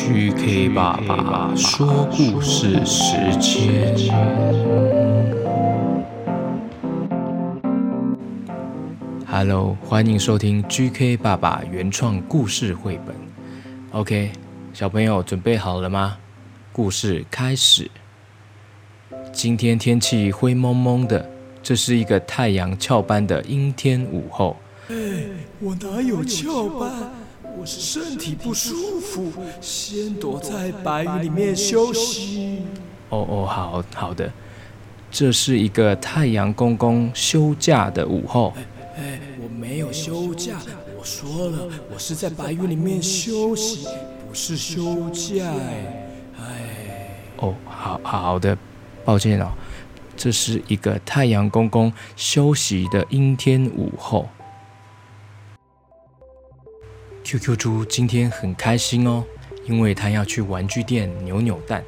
GK 爸爸说故事时间。Hello，欢迎收听 GK 爸爸原创故事绘本。OK，小朋友准备好了吗？故事开始。今天天气灰蒙蒙的，这是一个太阳翘班的阴天午后。哎，我哪有翘班？我是身体不舒服，先躲在白云里面休息。哦哦，好好的，这是一个太阳公公休假的午后。哎，哎，我没有休假，我说了，我是在白云里面休息，不是休假。哎，哦，好好的，抱歉哦，这是一个太阳公公休息的阴天午后。QQ 猪今天很开心哦，因为他要去玩具店扭扭蛋。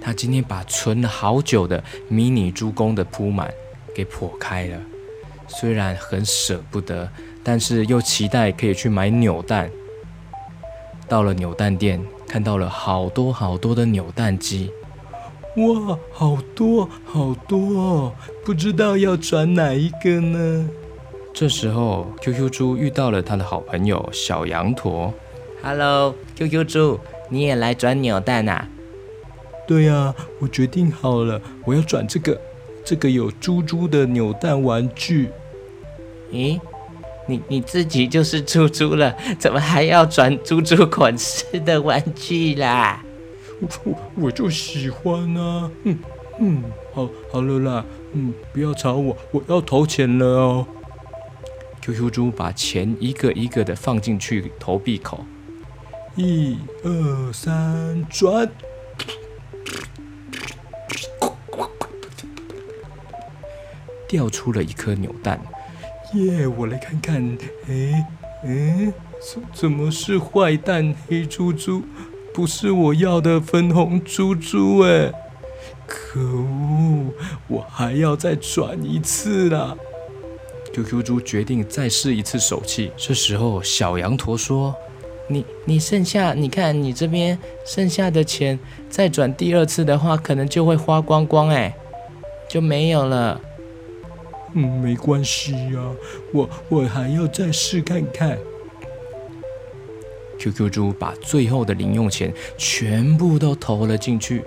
他今天把存了好久的迷你猪公的铺满给破开了，虽然很舍不得，但是又期待可以去买扭蛋。到了扭蛋店，看到了好多好多的扭蛋机，哇，好多好多哦，不知道要转哪一个呢？这时候，QQ 猪遇到了他的好朋友小羊驼。Hello，QQ 猪，你也来转扭蛋啊？对呀，我决定好了，我要转这个，这个有猪猪的扭蛋玩具。咦，你你自己就是猪猪了，怎么还要转猪猪款式的玩具啦？我我就喜欢啊。嗯嗯，好好了啦，嗯，不要吵我，我要投钱了哦。QQ 猪把钱一个一个的放进去投币口，一二三，转，掉出了一颗扭蛋。耶，我来看看，哎哎，怎怎么是坏蛋黑猪猪？不是我要的粉红猪猪哎！可恶，我还要再转一次啦！QQ 猪决定再试一次手气。这时候，小羊驼说：“你你剩下，你看你这边剩下的钱，再转第二次的话，可能就会花光光，哎，就没有了。”“嗯，没关系呀，我我还要再试看看。”QQ 猪把最后的零用钱全部都投了进去。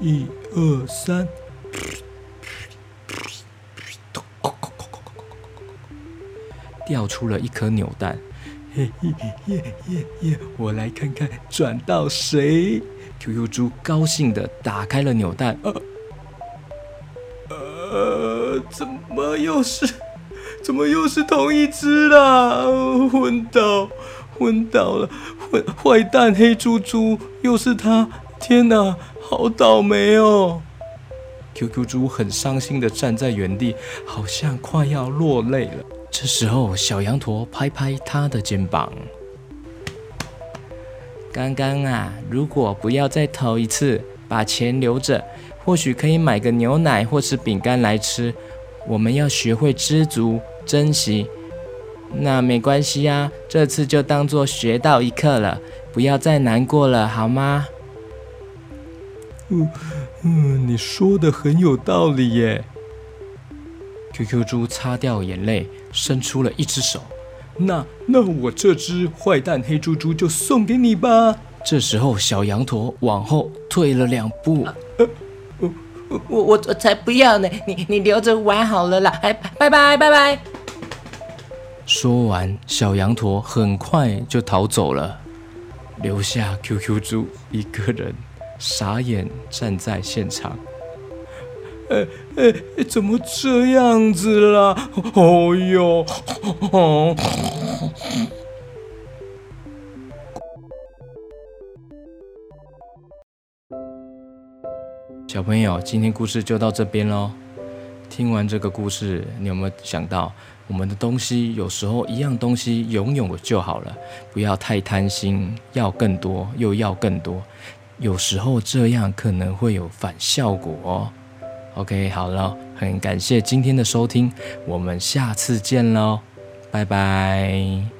一二三。掉出了一颗扭蛋，嘿嘿耶耶耶！我来看看转到谁。QQ 猪高兴地打开了扭蛋，呃，呃，怎么又是，怎么又是同一只啦？昏倒，昏倒了！坏坏蛋黑猪猪，又是他！天哪，好倒霉哦！QQ 猪很伤心地站在原地，好像快要落泪了。这时候，小羊驼拍拍他的肩膀。刚刚啊，如果不要再投一次，把钱留着，或许可以买个牛奶或是饼干来吃。我们要学会知足、珍惜。那没关系啊，这次就当做学到一课了，不要再难过了，好吗？嗯嗯，你说的很有道理耶。QQ 猪擦掉眼泪，伸出了一只手。那那我这只坏蛋黑猪猪就送给你吧。这时候，小羊驼往后退了两步。啊呃、我我我我才不要呢！你你留着玩好了啦！哎，拜拜拜拜。说完，小羊驼很快就逃走了，留下 QQ 猪一个人傻眼站在现场。哎哎，怎么这样子啦？哦哟！小朋友，今天故事就到这边喽。听完这个故事，你有没有想到，我们的东西有时候一样东西拥有就好了，不要太贪心，要更多又要更多，有时候这样可能会有反效果哦。OK，好了，很感谢今天的收听，我们下次见喽，拜拜。